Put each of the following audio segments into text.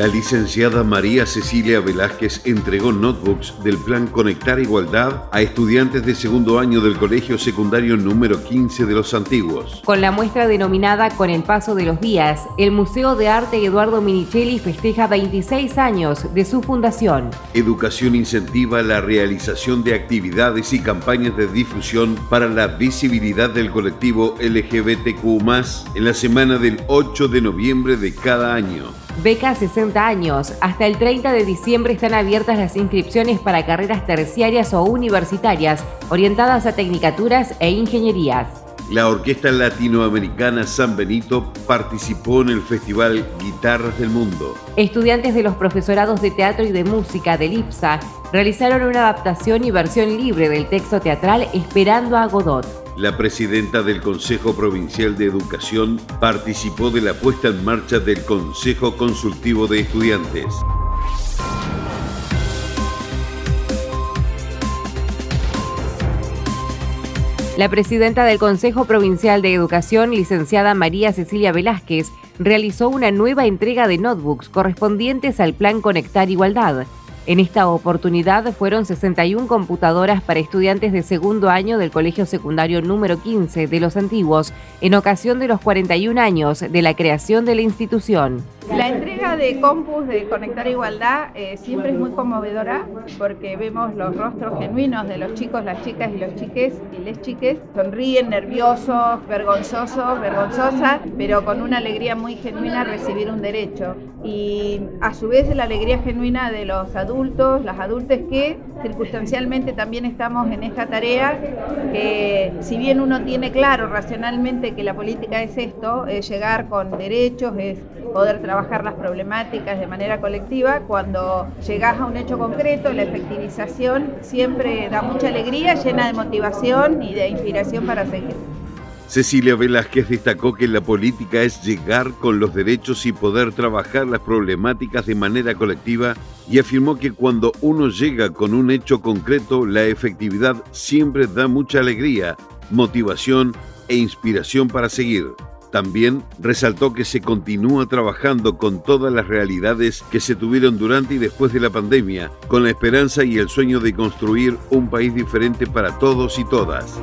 La licenciada María Cecilia Velázquez entregó notebooks del Plan Conectar Igualdad a estudiantes de segundo año del Colegio Secundario número 15 de los Antiguos. Con la muestra denominada Con el Paso de los Días, el Museo de Arte Eduardo Minichelli festeja 26 años de su fundación. Educación incentiva la realización de actividades y campañas de difusión para la visibilidad del colectivo LGBTQ en la semana del 8 de noviembre de cada año. Beca 60 años. Hasta el 30 de diciembre están abiertas las inscripciones para carreras terciarias o universitarias orientadas a tecnicaturas e ingenierías. La Orquesta Latinoamericana San Benito participó en el Festival Guitarras del Mundo. Estudiantes de los profesorados de teatro y de música del IPSA realizaron una adaptación y versión libre del texto teatral Esperando a Godot. La presidenta del Consejo Provincial de Educación participó de la puesta en marcha del Consejo Consultivo de Estudiantes. La presidenta del Consejo Provincial de Educación, licenciada María Cecilia Velázquez, realizó una nueva entrega de notebooks correspondientes al Plan Conectar Igualdad en esta oportunidad fueron 61 computadoras para estudiantes de segundo año del Colegio Secundario número 15 de los Antiguos, en ocasión de los 41 años de la creación de la institución. La entrega de Compus de Conectar Igualdad eh, siempre es muy conmovedora porque vemos los rostros genuinos de los chicos, las chicas y los chiques y les chiques. Sonríen, nerviosos, vergonzosos, vergonzosas, pero con una alegría muy genuina recibir un derecho. Y a su vez la alegría genuina de los adultos, las adultas que circunstancialmente también estamos en esta tarea, que si bien uno tiene claro racionalmente que la política es esto, es llegar con derechos, es poder trabajar las problemáticas de manera colectiva, cuando llegas a un hecho concreto, la efectivización siempre da mucha alegría, llena de motivación y de inspiración para seguir. Cecilia Velázquez destacó que la política es llegar con los derechos y poder trabajar las problemáticas de manera colectiva y afirmó que cuando uno llega con un hecho concreto, la efectividad siempre da mucha alegría, motivación e inspiración para seguir. También resaltó que se continúa trabajando con todas las realidades que se tuvieron durante y después de la pandemia, con la esperanza y el sueño de construir un país diferente para todos y todas.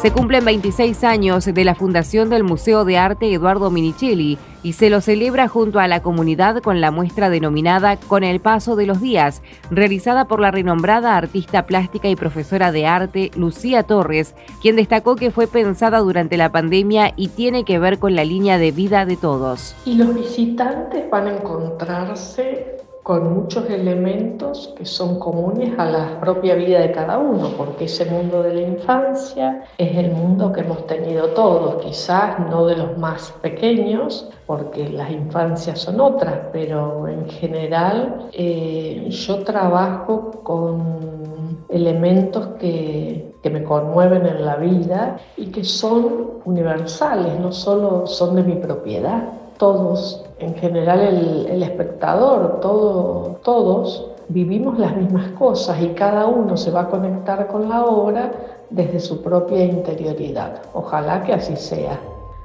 Se cumplen 26 años de la fundación del Museo de Arte Eduardo Minichelli y se lo celebra junto a la comunidad con la muestra denominada Con el paso de los días, realizada por la renombrada artista plástica y profesora de arte Lucía Torres, quien destacó que fue pensada durante la pandemia y tiene que ver con la línea de vida de todos. Y los visitantes van a encontrarse con muchos elementos que son comunes a la propia vida de cada uno, porque ese mundo de la infancia es el mundo que hemos tenido todos, quizás no de los más pequeños, porque las infancias son otras, pero en general eh, yo trabajo con elementos que, que me conmueven en la vida y que son universales, no solo son de mi propiedad todos, en general el, espectador, todo, todos vivimos las mismas cosas y cada uno se va a conectar con la obra desde su propia interioridad. Ojalá que así sea.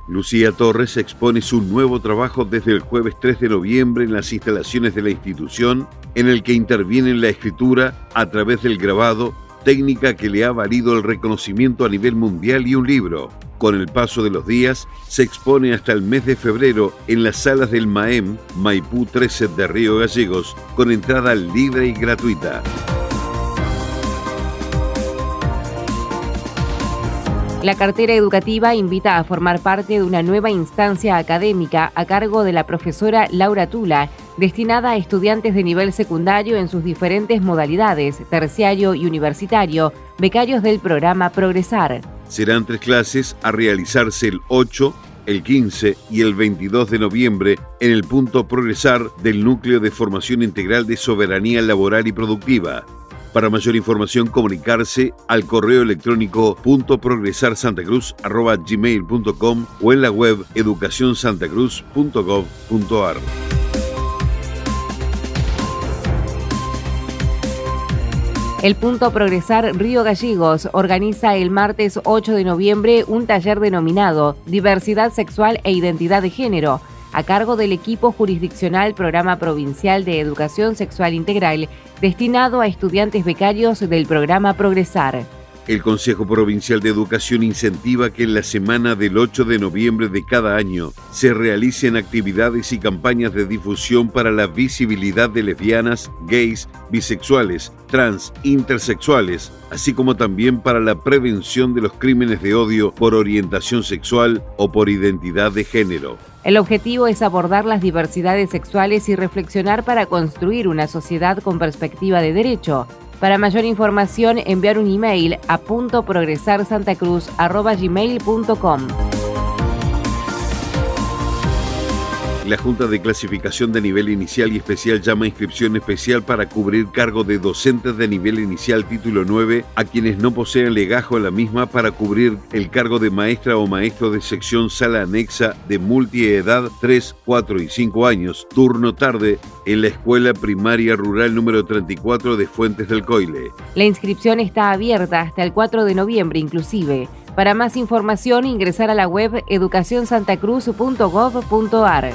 Lucía Torres expone su nuevo trabajo desde el jueves 3 de noviembre en las instalaciones de la institución, en el que interviene en la escritura a través del grabado, técnica que le ha valido el reconocimiento a nivel mundial y un libro. Con el paso de los días, se expone hasta el mes de febrero en las salas del MAEM Maipú 13 de Río Gallegos, con entrada libre y gratuita. La cartera educativa invita a formar parte de una nueva instancia académica a cargo de la profesora Laura Tula, destinada a estudiantes de nivel secundario en sus diferentes modalidades, terciario y universitario, becarios del programa Progresar. Serán tres clases a realizarse el 8, el 15 y el 22 de noviembre en el punto Progresar del Núcleo de Formación Integral de Soberanía Laboral y Productiva. Para mayor información, comunicarse al correo electrónico .progresarsantacruz.gmail.com o en la web educacionsantacruz.gov.ar. El Punto Progresar Río Gallegos organiza el martes 8 de noviembre un taller denominado Diversidad Sexual e Identidad de Género, a cargo del equipo jurisdiccional Programa Provincial de Educación Sexual Integral, destinado a estudiantes becarios del programa Progresar. El Consejo Provincial de Educación incentiva que en la semana del 8 de noviembre de cada año se realicen actividades y campañas de difusión para la visibilidad de lesbianas, gays, bisexuales, trans, intersexuales, así como también para la prevención de los crímenes de odio por orientación sexual o por identidad de género. El objetivo es abordar las diversidades sexuales y reflexionar para construir una sociedad con perspectiva de derecho, para mayor información, enviar un email a puntoprogresarsantacruz.gmail.com. La Junta de Clasificación de Nivel Inicial y Especial llama inscripción especial para cubrir cargo de docentes de nivel inicial título 9 a quienes no posean legajo en la misma para cubrir el cargo de maestra o maestro de sección sala anexa de multiedad 3, 4 y 5 años, turno tarde, en la Escuela Primaria Rural número 34 de Fuentes del Coile. La inscripción está abierta hasta el 4 de noviembre inclusive. Para más información ingresar a la web educacionsantacruz.gov.ar.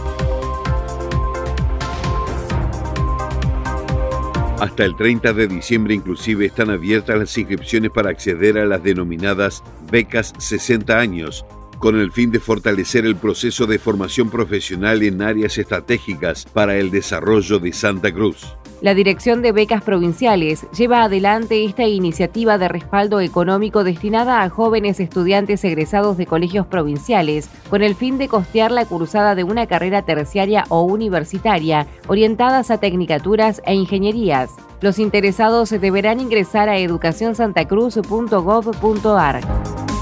Hasta el 30 de diciembre inclusive están abiertas las inscripciones para acceder a las denominadas becas 60 años, con el fin de fortalecer el proceso de formación profesional en áreas estratégicas para el desarrollo de Santa Cruz. La Dirección de Becas Provinciales lleva adelante esta iniciativa de respaldo económico destinada a jóvenes estudiantes egresados de colegios provinciales con el fin de costear la cursada de una carrera terciaria o universitaria orientadas a tecnicaturas e ingenierías. Los interesados deberán ingresar a educacionsantacruz.gov.ar.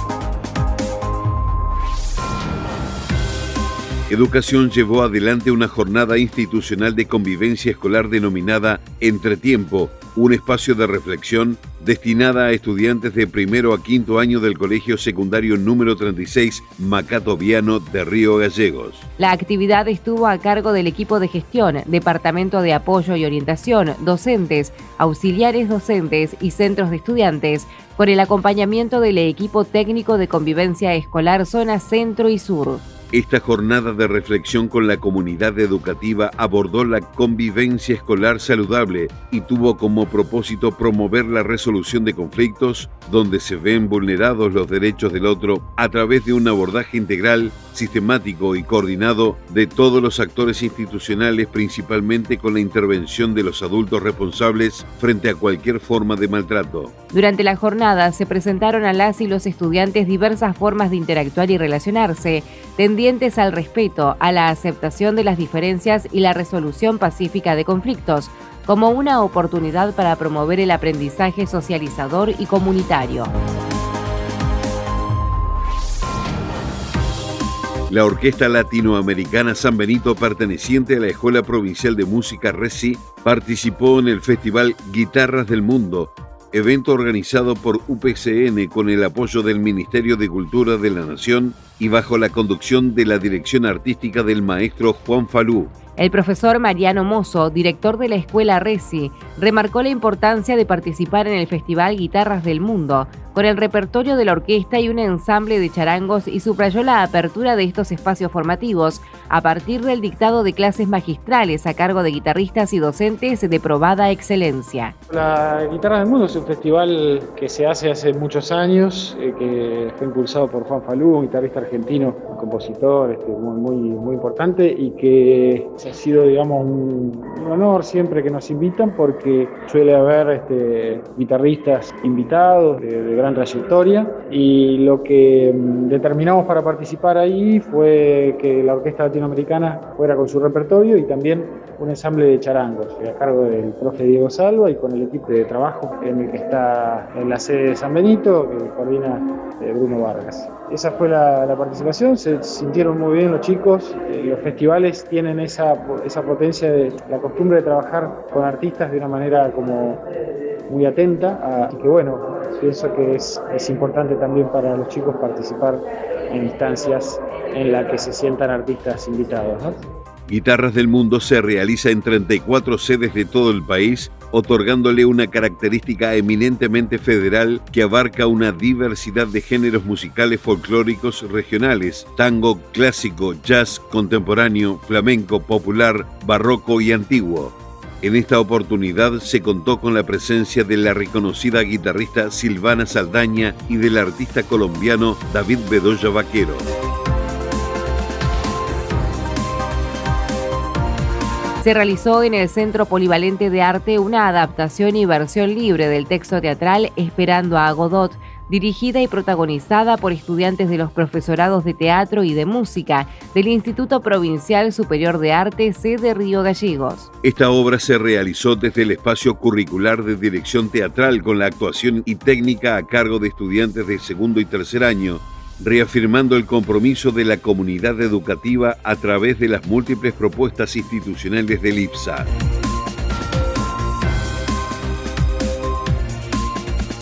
Educación llevó adelante una jornada institucional de convivencia escolar denominada Entretiempo, un espacio de reflexión destinada a estudiantes de primero a quinto año del Colegio Secundario número 36 Macato Viano de Río Gallegos. La actividad estuvo a cargo del equipo de gestión, Departamento de Apoyo y Orientación, docentes, auxiliares docentes y centros de estudiantes, por el acompañamiento del equipo técnico de convivencia escolar Zona Centro y Sur. Esta jornada de reflexión con la comunidad educativa abordó la convivencia escolar saludable y tuvo como propósito promover la resolución de conflictos donde se ven vulnerados los derechos del otro a través de un abordaje integral, sistemático y coordinado de todos los actores institucionales, principalmente con la intervención de los adultos responsables frente a cualquier forma de maltrato. Durante la jornada se presentaron a las y los estudiantes diversas formas de interactuar y relacionarse, al respeto, a la aceptación de las diferencias y la resolución pacífica de conflictos, como una oportunidad para promover el aprendizaje socializador y comunitario. La Orquesta Latinoamericana San Benito, perteneciente a la Escuela Provincial de Música RECI, participó en el Festival Guitarras del Mundo, evento organizado por UPCN con el apoyo del Ministerio de Cultura de la Nación y bajo la conducción de la dirección artística del maestro Juan Falú. El profesor Mariano Mozo, director de la escuela RECI, remarcó la importancia de participar en el Festival Guitarras del Mundo, con el repertorio de la orquesta y un ensamble de charangos y subrayó la apertura de estos espacios formativos a partir del dictado de clases magistrales a cargo de guitarristas y docentes de probada excelencia. La Guitarras del Mundo es un festival que se hace hace muchos años, eh, que fue impulsado por Juan Falú, un guitarrista argentino, un compositor este, muy, muy, muy importante y que ha sido, digamos, un, honor siempre que nos invitan porque suele haber este, guitarristas invitados de, gran trayectoria y lo que mm, determinamos para participar ahí fue que la orquesta latinoamericana fuera con su repertorio y también un ensamble de charangos a cargo del profe Diego Salva y con el equipo de trabajo en el que está en la sede de San Benito que coordina eh, Bruno Vargas. Esa fue la, la participación, se sintieron muy bien los chicos. Eh, los festivales tienen esa, esa potencia de la costumbre de trabajar con artistas de una manera como muy atenta. y que bueno, pienso que es, es importante también para los chicos participar en instancias en las que se sientan artistas invitados. Guitarras del Mundo se realiza en 34 sedes de todo el país, otorgándole una característica eminentemente federal que abarca una diversidad de géneros musicales folclóricos regionales, tango, clásico, jazz, contemporáneo, flamenco, popular, barroco y antiguo. En esta oportunidad se contó con la presencia de la reconocida guitarrista Silvana Saldaña y del artista colombiano David Bedoya Vaquero. Se realizó en el Centro Polivalente de Arte una adaptación y versión libre del texto teatral Esperando a Godot, dirigida y protagonizada por estudiantes de los profesorados de teatro y de música del Instituto Provincial Superior de Arte sede Río Gallegos. Esta obra se realizó desde el espacio curricular de dirección teatral con la actuación y técnica a cargo de estudiantes de segundo y tercer año reafirmando el compromiso de la comunidad educativa a través de las múltiples propuestas institucionales del IPSA.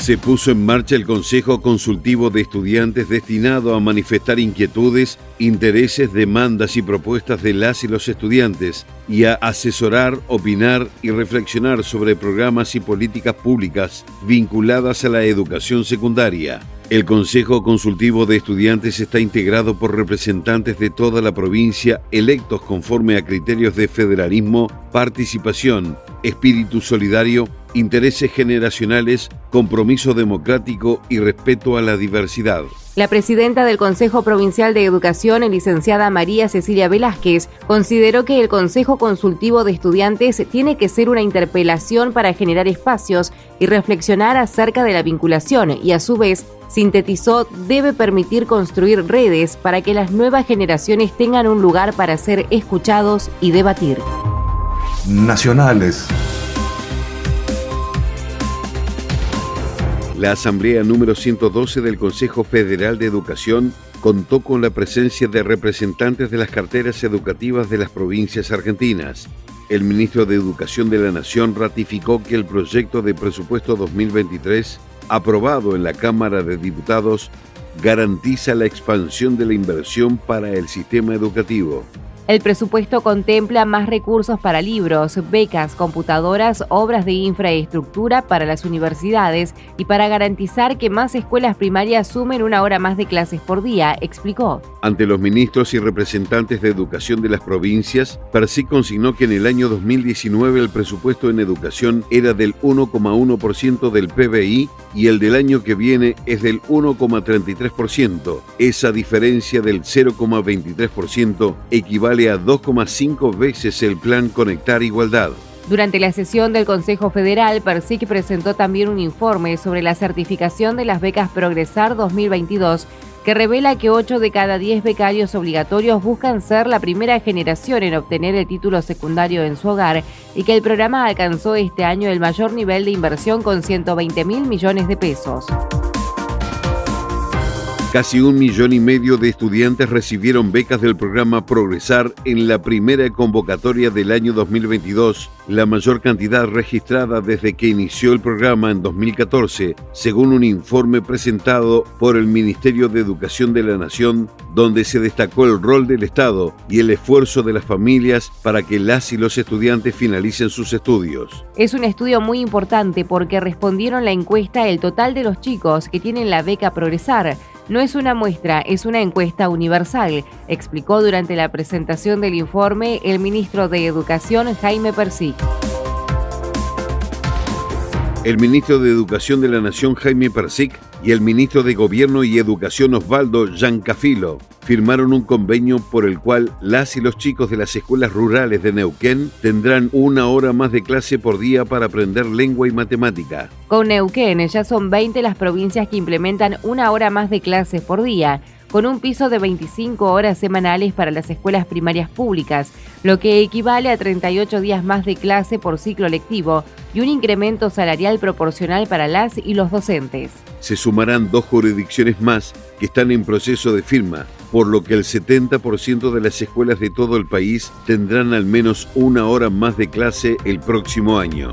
Se puso en marcha el Consejo Consultivo de Estudiantes destinado a manifestar inquietudes, intereses, demandas y propuestas de las y los estudiantes y a asesorar, opinar y reflexionar sobre programas y políticas públicas vinculadas a la educación secundaria. El Consejo Consultivo de Estudiantes está integrado por representantes de toda la provincia electos conforme a criterios de federalismo, participación, espíritu solidario, intereses generacionales, compromiso democrático y respeto a la diversidad. La presidenta del Consejo Provincial de Educación, licenciada María Cecilia Velázquez, consideró que el Consejo Consultivo de Estudiantes tiene que ser una interpelación para generar espacios y reflexionar acerca de la vinculación y a su vez sintetizó debe permitir construir redes para que las nuevas generaciones tengan un lugar para ser escuchados y debatir. Nacionales. La Asamblea número 112 del Consejo Federal de Educación contó con la presencia de representantes de las carteras educativas de las provincias argentinas. El ministro de Educación de la Nación ratificó que el proyecto de presupuesto 2023 aprobado en la Cámara de Diputados, garantiza la expansión de la inversión para el sistema educativo. El presupuesto contempla más recursos para libros, becas, computadoras, obras de infraestructura para las universidades y para garantizar que más escuelas primarias sumen una hora más de clases por día, explicó. Ante los ministros y representantes de educación de las provincias, Percy consignó que en el año 2019 el presupuesto en educación era del 1,1% del PBI y el del año que viene es del 1,33%. Esa diferencia del 0,23% a 2,5 veces el plan Conectar Igualdad. Durante la sesión del Consejo Federal, Persic presentó también un informe sobre la certificación de las becas Progresar 2022 que revela que 8 de cada 10 becarios obligatorios buscan ser la primera generación en obtener el título secundario en su hogar y que el programa alcanzó este año el mayor nivel de inversión con 120 mil millones de pesos. Casi un millón y medio de estudiantes recibieron becas del programa Progresar en la primera convocatoria del año 2022, la mayor cantidad registrada desde que inició el programa en 2014, según un informe presentado por el Ministerio de Educación de la Nación, donde se destacó el rol del Estado y el esfuerzo de las familias para que las y los estudiantes finalicen sus estudios. Es un estudio muy importante porque respondieron la encuesta el total de los chicos que tienen la beca Progresar no es una muestra, es una encuesta universal, explicó durante la presentación del informe el ministro de Educación Jaime Persic. El ministro de Educación de la Nación Jaime Persic y el ministro de Gobierno y Educación Osvaldo Giancafilo firmaron un convenio por el cual las y los chicos de las escuelas rurales de Neuquén tendrán una hora más de clase por día para aprender lengua y matemática. Con Neuquén ya son 20 las provincias que implementan una hora más de clases por día con un piso de 25 horas semanales para las escuelas primarias públicas, lo que equivale a 38 días más de clase por ciclo lectivo y un incremento salarial proporcional para las y los docentes. Se sumarán dos jurisdicciones más que están en proceso de firma, por lo que el 70% de las escuelas de todo el país tendrán al menos una hora más de clase el próximo año.